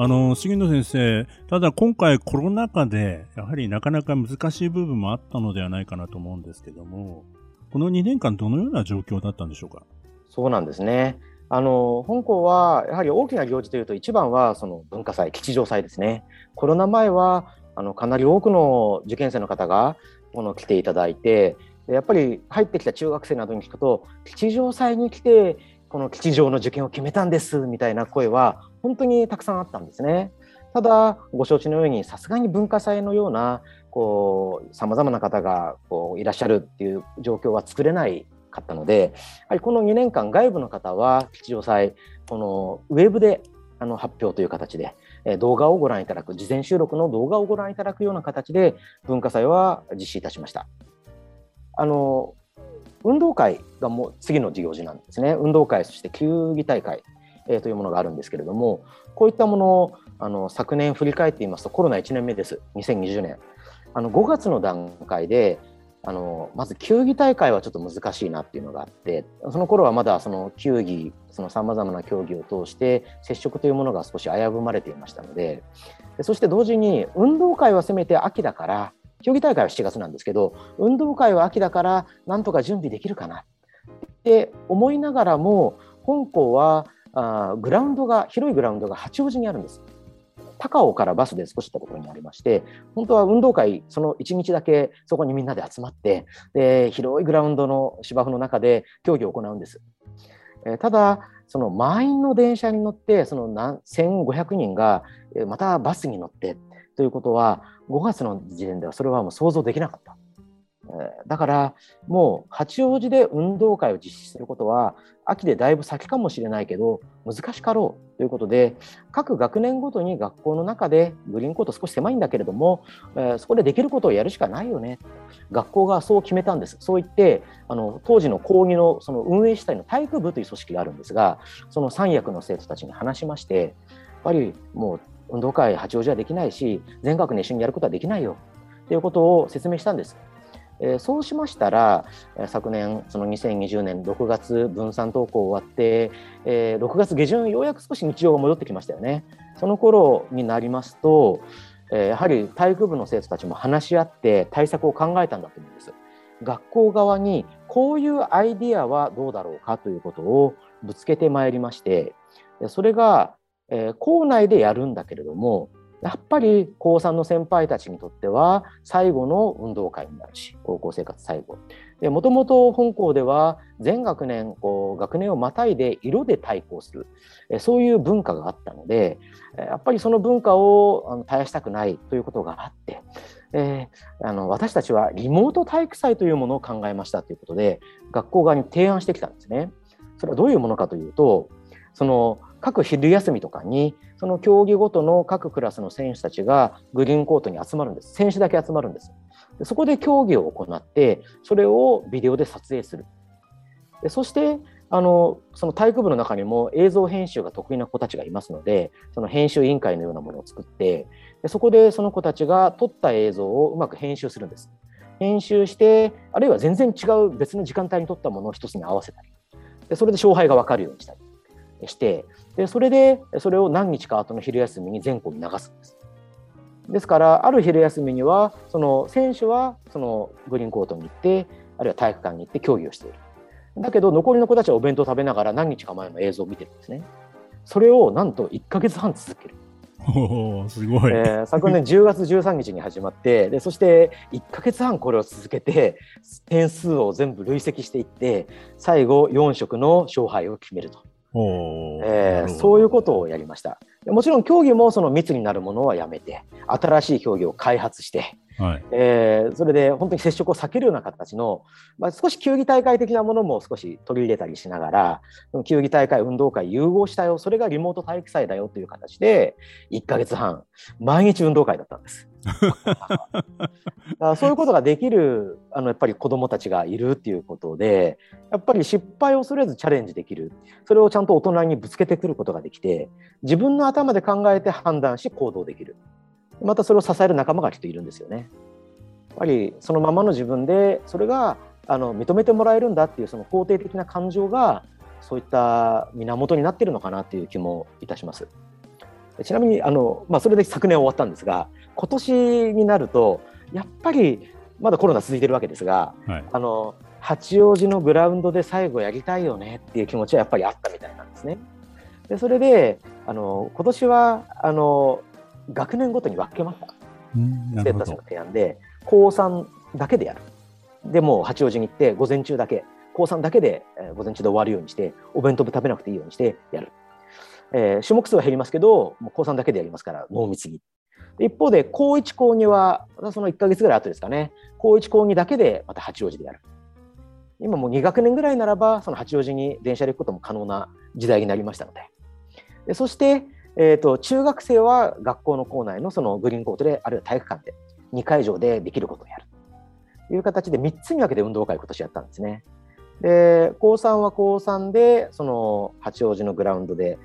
あの杉野先生、ただ今回コロナ禍で、やはりなかなか難しい部分もあったのではないかなと思うんですけども、この2年間、どのような状況だったんでしょうか？そうなんですね。あの本校はやはり大きな行事というと、一番はその文化祭、吉祥祭ですね。コロナ前はあのかなり多くの受験生の方がこの来ていただいて、やっぱり入ってきた中学生などに聞くと、吉祥祭に来て、この吉祥の受験を決めたんですみたいな声は本当にたくさんあったんですね。ただご承知のようにさすがに文化祭のようなさまざまな方がこういらっしゃるっていう状況は作れないかったのでやはりこの2年間外部の方は吉祥祭このウェブであの発表という形で、え動画をご覧いただく事前収録の動画をご覧いただくような形で文化祭は実施いたしました。あの運動会がもう次の事業時なんですね。運動会そして球技大会えというものがあるんですけれども、こういったものをあの昨年振り返ってみますと、コロナ1年目です、2020年。あの5月の段階で、あのまず球技大会はちょっと難しいなっていうのがあって、その頃はまだその球技、さまざまな競技を通して、接触というものが少し危ぶまれていましたので、そして同時に運動会はせめて秋だから、競技大会は7月なんですけど、運動会は秋だから、なんとか準備できるかなって思いながらも、本校はあグラウンドが広いグラウンドが八王子にあるんです。高尾からバスで少し行ったところにありまして本当は運動会その1日だけそこにみんなで集まってで広いグラウンドの芝生の中で競技を行うんです。えー、ただその満員の電車に乗ってその1500人がまたバスに乗ってということは5月の時点ではそれはもう想像できなかった。だからもう八王子で運動会を実施することは秋でだいぶ先かもしれないけど難しかろうということで各学年ごとに学校の中でグリーンコート少し狭いんだけれども、え、そこでできることをやるしかないよね。学校がそう決めたんです。そう言ってあの当時の講義のその運営主体の体育部という組織があるんですがその三役の生徒たちに話しましてやっぱりもう運動会八王子はできないし全学年一緒にやることはできないよ。ということを説明したんです。えー、そうしましたら、昨年その2020年6月分散登校終わって、えー、6月下旬ようやく少し日常が戻ってきましたよね。その頃になりますと、えー、やはり体育部の生徒たちも話し合って対策を考えたんだと思うんです。学校側にこういうアイディアはどうだろうかということをぶつけてまいりましてそれが、えー、校内でやるんだけれどもやっぱり高3の先輩たちにとっては最後の運動会になるし高校生活最後もともと本校では全学年こう学年をまたいで色で対抗するそういう文化があったのでやっぱりその文化を絶やしたくないということがあって、えー、あの私たちはリモート体育祭というものを考えましたということで学校側に提案してきたんですね。それはどういうものかというとその各昼休みとかにその競技ごとの各クラスの選手たちがグリーンコートに集まるんです。選手だけ集まるんです。でそこで競技を行ってそれをビデオで撮影する。でそしてあのその体育部の中にも映像編集が得意な子たちがいますのでその編集委員会のようなものを作ってでそこでその子たちが撮った映像をうまく編集するんです。編集してあるいは全然違う別の時間帯に撮ったものを一つに合わせたり。でそれで勝敗が分かるようにしたり。してでそれでそれを何日か後の昼休みに全校に流すんです。ですからある昼休みにはその選手はそのグリーンコートに行ってあるいは体育館に行って競技をしている。だけど残りの子たちはお弁当を食べながら何日か前の映像を見てるんですね。それをなんと1か月半続ける。おすごい、えー、昨年 10月13日に始まってでそして1か月半これを続けて点数を全部累積していって最後4色の勝敗を決めると。えー、そういうことをやりました。もちろん競技もその密になるものはやめて新しい競技を開発して、はいえー、それで本当に接触を避けるような形の、まあ、少し球技大会的なものも少し取り入れたりしながら球技大会運動会融合したよそれがリモート体育祭だよという形で1か月半毎日運動会だったんです。そういうことができるあのやっぱり子どもたちがいるっていうことでやっぱり失敗を恐れずチャレンジできるそれをちゃんと大人にぶつけてくることができて自分の頭で考えて判断し行動できるまたそれを支える仲間がきっといるんですよね。やっぱりそのままの自分でそれがあの認めてもらえるんだっていうその肯定的な感情がそういった源になってるのかなという気もいたします。ちなみにあの、まあ、それで昨年終わったんですが今年になるとやっぱりまだコロナ続いてるわけですが、はい、あの八王子のグラウンドで最後やりたいよねっていう気持ちはやっぱりあったみたいなんですね。でそれであの今年はあの学年ごとに分けました。生徒たちの提案で高3だけでやる。でもう八王子に行って午前中だけ高3だけで、えー、午前中で終わるようにしてお弁当で食べなくていいようにしてやる。えー、種目数は減りますけどもう高3だけでやりますから濃密に。一方で高1高2はその1か月ぐらい後ですかね。高1高2だけでまた八王子でやる。今もう2学年ぐらいならばその八王子に電車で行くことも可能な時代になりましたので。でそして、えーと、中学生は学校の校内のそのグリーンコートであるいは体育館で2会場でできることをやる。という形で3つに分けて運動会を今年やったんですね。で高3は高3でその八王子のグラウンドで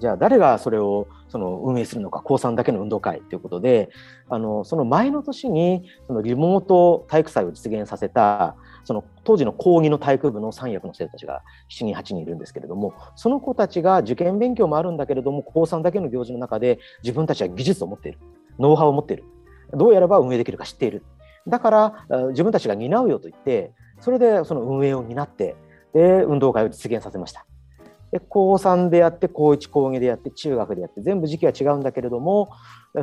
じゃあ誰がそれをその運営するのか高3だけの運動会ということであのその前の年にそのリモート体育祭を実現させたその当時の講義の体育部の3役の生徒たちが7人8人いるんですけれどもその子たちが受験勉強もあるんだけれども高3だけの行事の中で自分たちは技術を持っているノウハウを持っているどうやれば運営できるか知っているだから自分たちが担うよと言ってそれでその運営を担ってで運動会を実現させました。で高3でやって高1高2でやって中学でやって全部時期は違うんだけれども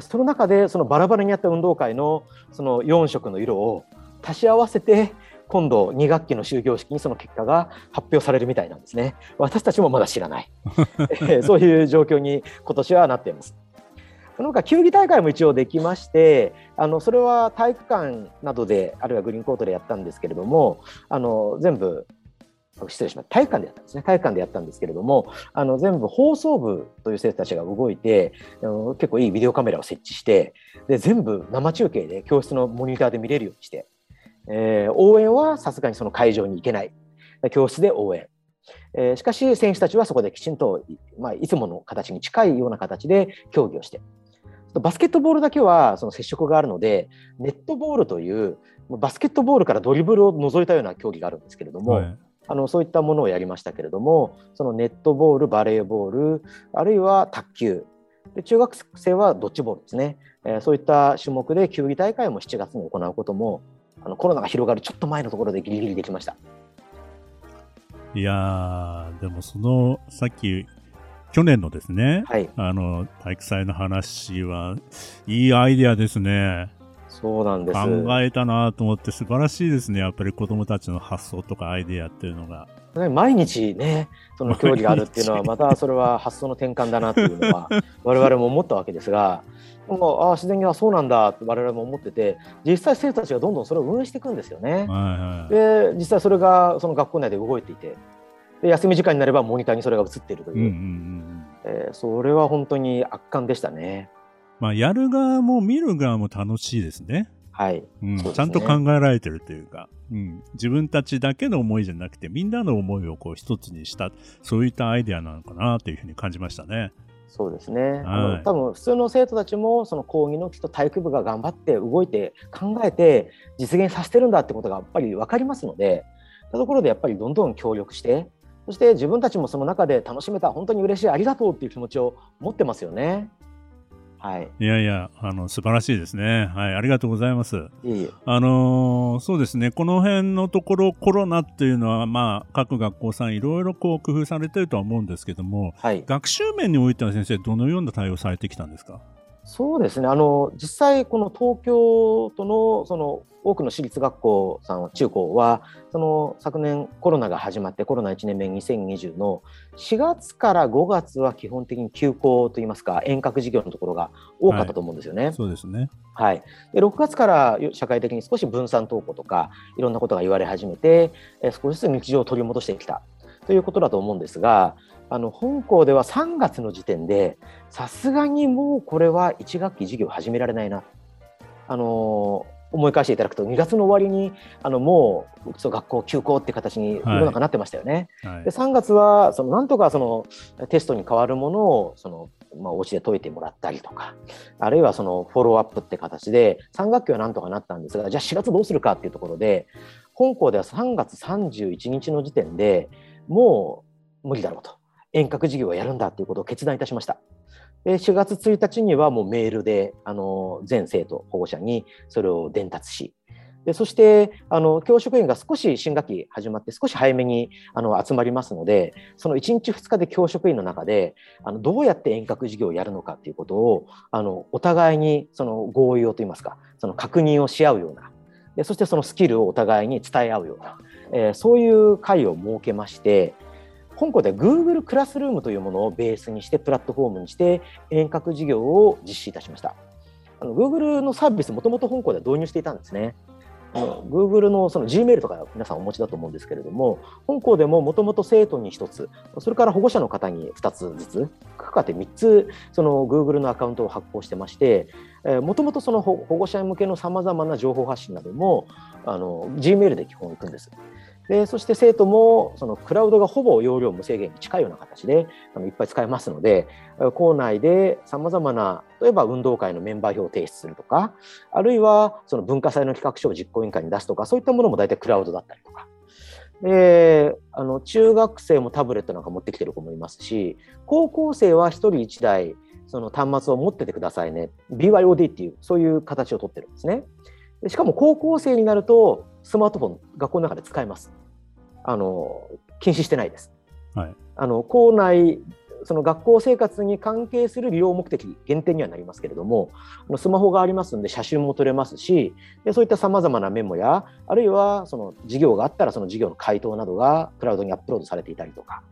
その中でそのバラバラにやった運動会のその4色の色を足し合わせて今度2学期の終業式にその結果が発表されるみたいなんですね。私たちもまだ知らない。そういう状況に今年はなっています。その他球技大会も一応できましてあのそれは体育館などであるいはグリーンコートでやったんですけれどもあの全部失礼しました。体育館でやったんですね。体育館でやったんですけれどもあの全部放送部という生徒たちが動いてあの結構いいビデオカメラを設置してで全部生中継で教室のモニターで見れるようにして、えー、応援はさすがにその会場に行けない。教室で応援、えー、しかし選手たちはそこできちんと、まあ、いつもの形に近いような形で競技をして。バスケットボールだけはその接触があるのでネットボールというバスケットボールからドリブルを除いたような競技があるんですけれども、はい。あのそういったものをやりましたけれどもそのネットボールバレーボールあるいは卓球。で中学生はドッジボールですね、えー、そういった種目で球技大会も7月に行うこともあのコロナが広がるちょっと前のところでギリギリできました。いやでもそのさっき去年のですね、はい、あの体育祭の話はいいアイデアですね。そうなんです考えたなと思って素晴らしいですねやっぱり子どもたちの発想とかアイデアっていうのが。毎日ねその競技があるっていうのはまたそれは発想の転換だなっていうのは 我々も思ったわけですがもうああ自然にはそうなんだって我々も思ってて実際生徒たちがどんどんそれを運営していくんですよね。はいはい、で実際それがその学校内で動いていてで休み時間になればモニターにそれが映っているという,、うんうんうんえー、それは本当に圧巻でしたね。まあ、やる側も見る側も楽しいですね。はい、うん、ね、ちゃんと考えられてるというか、うん、自分たちだけの思いじゃなくて、みんなの思いをこう一つにした、そういったアイデアなのかなというふうに感じましたね。そうですね、はい、あの多分普通の生徒たちもその講義のきっと体育部が頑張って動いて考えて実現させてるんだってことがやっぱり分かりますのでそういうところでやっぱりどんどん協力してそして自分たちもその中で楽しめた本当に嬉しいありがとうっていう気持ちを持ってますよね。はい、いやいや、あの素晴らしいですね。はい、ありがとうございます。いいあのー、そうですね、この辺のところ、コロナっていうのは、まあ、各学校さん、いろいろこう工夫されてるとは思うんですけども、はい、学習面においては先生、どのような対応されてきたんですか？そうですね。あの実際、この東京都のその多くの私立学校さん中高はその昨年コロナが始まってコロナ1年目2020の4月から5月は基本的に休校といいますか遠隔授業のところが多かったと思うんですよね。はい、そうですね。はい、で6月から社会的に少し分散登校とかいろんなことが言われ始めて少しずつ日常を取り戻してきたということだと思うんですがあの本校では3月の時点でさすがにもうこれは1学期授業始められないな。あの思い返していただくと2月の終わりにあのもうそ学校休校って形に世の中なってましたよね。はいはい、で3月はそのなんとかそのテストに代わるものをその、まあ、お家で解いてもらったりとかあるいはそのフォローアップって形で3学期はなんとかなったんですがじゃあ4月どうするかっていうところで本校では3月31日の時点でもう無理だろうと遠隔授業をやるんだということを決断いたしました。4月1日にはもうメールであの全生徒保護者にそれを伝達しでそしてあの教職員が少し新学期始まって少し早めにあの集まりますのでその1日2日で教職員の中であのどうやって遠隔授業をやるのかということをあのお互いにその合意をといいますかその確認をし合うようなでそしてそのスキルをお互いに伝え合うような、えー、そういう会を設けまして香港では Google クラスルームというものをベースにしてプラットフォームにして遠隔授業を実施いたしました。あの Google のサービスもともと香港では導入していたんですね。あの Google のその Gmail とか皆さんお持ちだと思うんですけれども、香港でももともと生徒に1つ、それから保護者の方に2つずつ、かかって3つ、その Google のアカウントを発行してまして、もともとその保護者向けのさまざまな情報発信などもあの Gmail で基本行くんです。でそして生徒もそのクラウドがほぼ容量無制限に近いような形であのいっぱい使えますので校内でさまざまな例えば運動会のメンバー表を提出するとかあるいはその文化祭の企画書を実行委員会に出すとかそういったものも大体クラウドだったりとか。であの中学生もタブレットなんか持ってきてる子もいますし高校生は1人1台その端末を持っててくださいね BYOD っていうそういう形をとってるんですね。でしかも高校生になるとスマートフォン学校の中で使えます。あの禁止してないです。はい、あの校内その学校生活に関係する利用目的限定にはなりますけれどもスマホがありますので写真も撮れますしでそういったさまざまなメモやあるいはその授業があったらその授業の回答などがクラウドにアップロードされていたりとか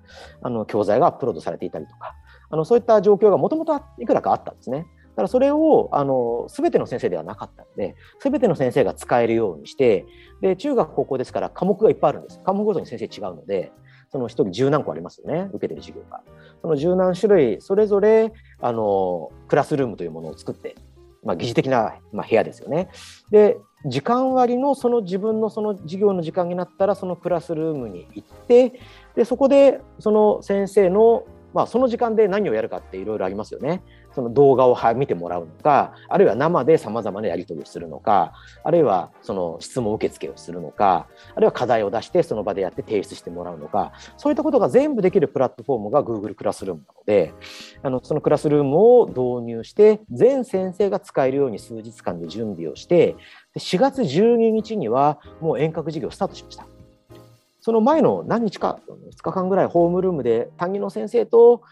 あの教材がアップロードされていたりとかあのそういった状況がもともといくらかあったんですね。だからそれをあの全ての先生ではなかったので全ての先生が使えるようにしてで中学高校ですから科目がいっぱいあるんです。科目ごとに先生違うのでその1人十何個ありますよね受けてる授業が。その十何種類それぞれあのクラスルームというものを作って、まあ、疑似的な、まあ、部屋ですよね。で時間割のその自分のその授業の時間になったらそのクラスルームに行ってでそこでその先生のまあ、その時間で何をやるかっていろいろありますよね。その動画を見てもらうのか、あるいは生でさまざまなやり取りをするのか、あるいはその質問受付をするのか、あるいは課題を出してその場でやって提出してもらうのか、そういったことが全部できるプラットフォームが Google クラスルームなので、あのそのクラスルームを導入して、全先生が使えるように数日間で準備をして、4月12日にはもう遠隔授業スタートしました。その前の何日か、2日間ぐらいホームルームで担任の先生と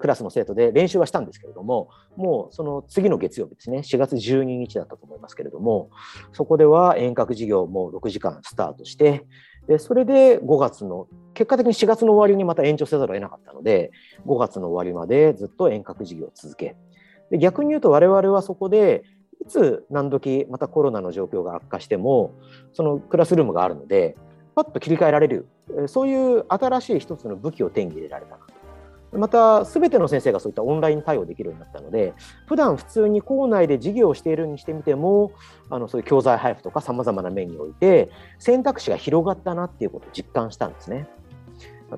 クラスの生徒で練習はしたんですけれども、もうその次の月曜日ですね、4月12日だったと思いますけれども、そこでは遠隔授業も6時間スタートして、でそれで5月の、結果的に4月の終わりにまた延長せざるを得なかったので、5月の終わりまでずっと遠隔授業を続け、で逆に言うと我々はそこでいつ何時またコロナの状況が悪化してもそのクラスルームがあるのでパッと切り替えられるそういう新しい一つの武器を手に入れられたなと。また、すべての先生がそういったオンライン対応できるようになったので、普段普通に校内で授業をしているにしてみても、あのそういう教材配布とかさまざまな面において、選択肢が広がったなっていうことを実感したんですね。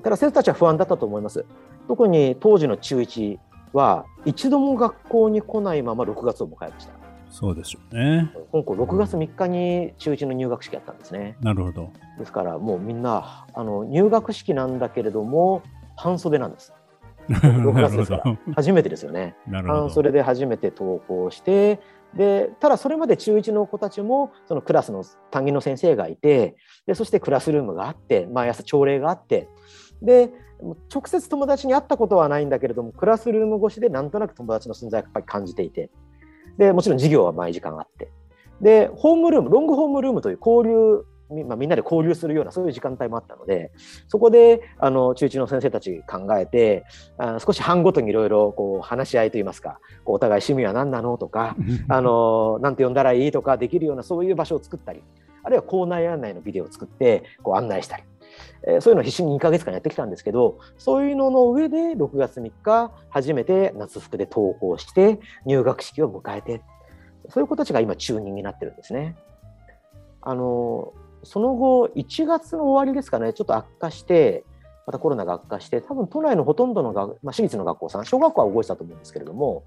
ただ、生徒たちは不安だったと思います。特に当時の中1は、一度も学校に来ないまま6月を迎えました。そうでしょうね。香港6月3日に中1の入学式やったんですね。なるほど。ですからもうみんなあの入学式なんだけれども半袖なんです。6月ですから初めてですよね。半袖で初めて登校してでただそれまで中1の子たちもそのクラスの担任の先生がいてでそしてクラスルームがあって毎朝朝礼があってで直接友達に会ったことはないんだけれどもクラスルーム越しでなんとなく友達の存在をやっぱり感じていてで、もちろん授業は毎時間あって。で、ホームルーム、ロングホームルームという交流まあ、みんなで交流するようなそういう時間帯もあったのでそこであの中1の先生たち考えてあ少し班ごとにいろいろ話し合いといいますかこうお互い趣味は何なのとかあのなんて呼んだらいいとかできるようなそういう場所を作ったりあるいは校内案内のビデオを作ってこう案内したり。え、そういうのを必死に2か月間やってきたんですけどそういうのの上で6月3日初めて夏服で登校して入学式を迎えてそういう子たちが今中2になってるんですね。あのその後、1月の終わりですかね、ちょっと悪化して、またコロナが悪化して、多分都内のほとんどのが、まあ、私立の学校さん、小学校は動いてたと思うんですけれども、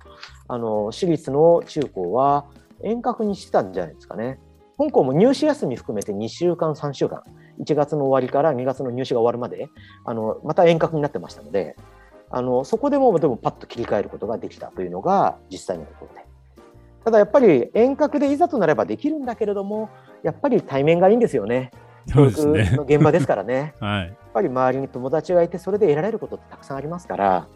あの私立の中高は遠隔にしてたんじゃないですかね。香港も入試休み含めて2週間、3週間、1月の終わりから2月の入試が終わるまで、あのまた遠隔になってましたので、あのそこでもでもパッと切り替えることができたというのが実際のところで。ただやっぱり遠隔でいざとなればできるんだけれども、やっぱり対面がいいんですよね。教育の現場ですからね。はい、やっぱり周りに友達がいて、それで得られることってたくさんありますから、やっ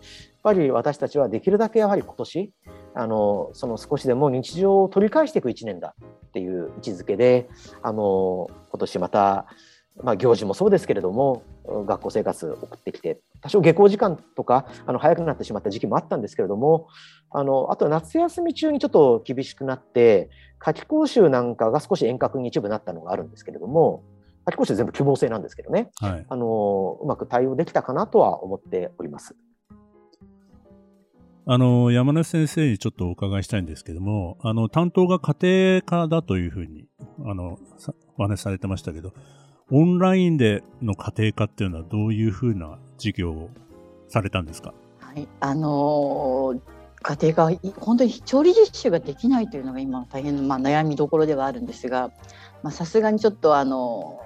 ぱり私たちはできるだけやはり今年、あのその少しでも日常を取り返していく1年だっていう位置づけで、あの今年また、まあ、行事もそうですけれども、学校生活を送ってきて、多少下校時間とかあの早くなってしまった時期もあったんですけれども、あのあと夏休み中にちょっと厳しくなって、夏期講習なんかが少し遠隔に一部なったのがあるんですけれども、夏期講習全部希望制なんですけどね、はい、あのうまく対応できたかなとは思っております。あの山根先生にちょっとお伺いしたいんですけども、あの担当が家庭科だというふうにあのお話しされてましたけど、オンラインでの家庭科っていうのはどういうふうな授業をされたんですか？はい、あのー、家庭が本当に調理実習ができないというのが今大変まあ、悩みどころではあるんですがさすがにちょっとあの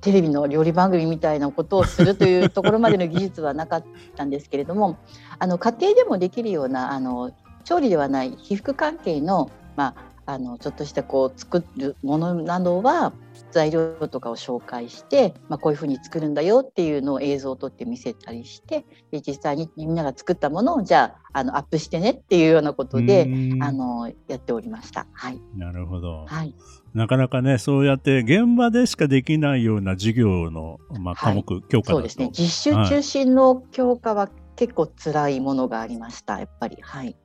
テレビの料理番組みたいなことをするというところまでの技術はなかったんですけれどもあの家庭でもできるようなあの調理ではない皮膚関係の、まあ、あのちょっとしたこう作るものなどは材料とかを紹介して、まあ、こういうふうに作るんだよっていうのを映像を撮って見せたりしてで実際にみんなが作ったものをじゃああのアップしてねっていうようなことであのやっておりました。はい、なるほど、はい、なかなかねそうやって現場でしかできないような授業の、まあ、科目、はい、教科そうですね。実習中心の教科は結構辛いものがありました、やっぱり。はい、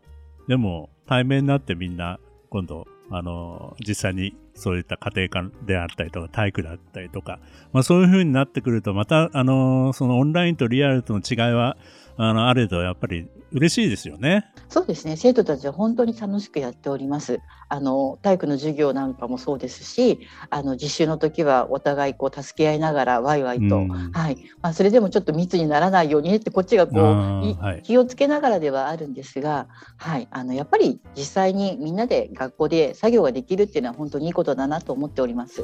でも対面になってみんな今度あの実際にそういった家庭科であったりとか、体育だったりとか、まあそういうふうになってくると、また、あの、そのオンラインとリアルとの違いは、あの、あるとやっぱり嬉しいですよね。そうですね。生徒たちは本当に楽しくやっております。あの体育の授業なんかもそうですし、あの実習の時はお互いこう助け合いながらワイワイと、うん、はい。まあそれでもちょっと密にならないようにねってこっちがこう、はい、気をつけながらではあるんですが、はい。あのやっぱり実際にみんなで学校で作業ができるっていうのは本当にいいことだなと思っております。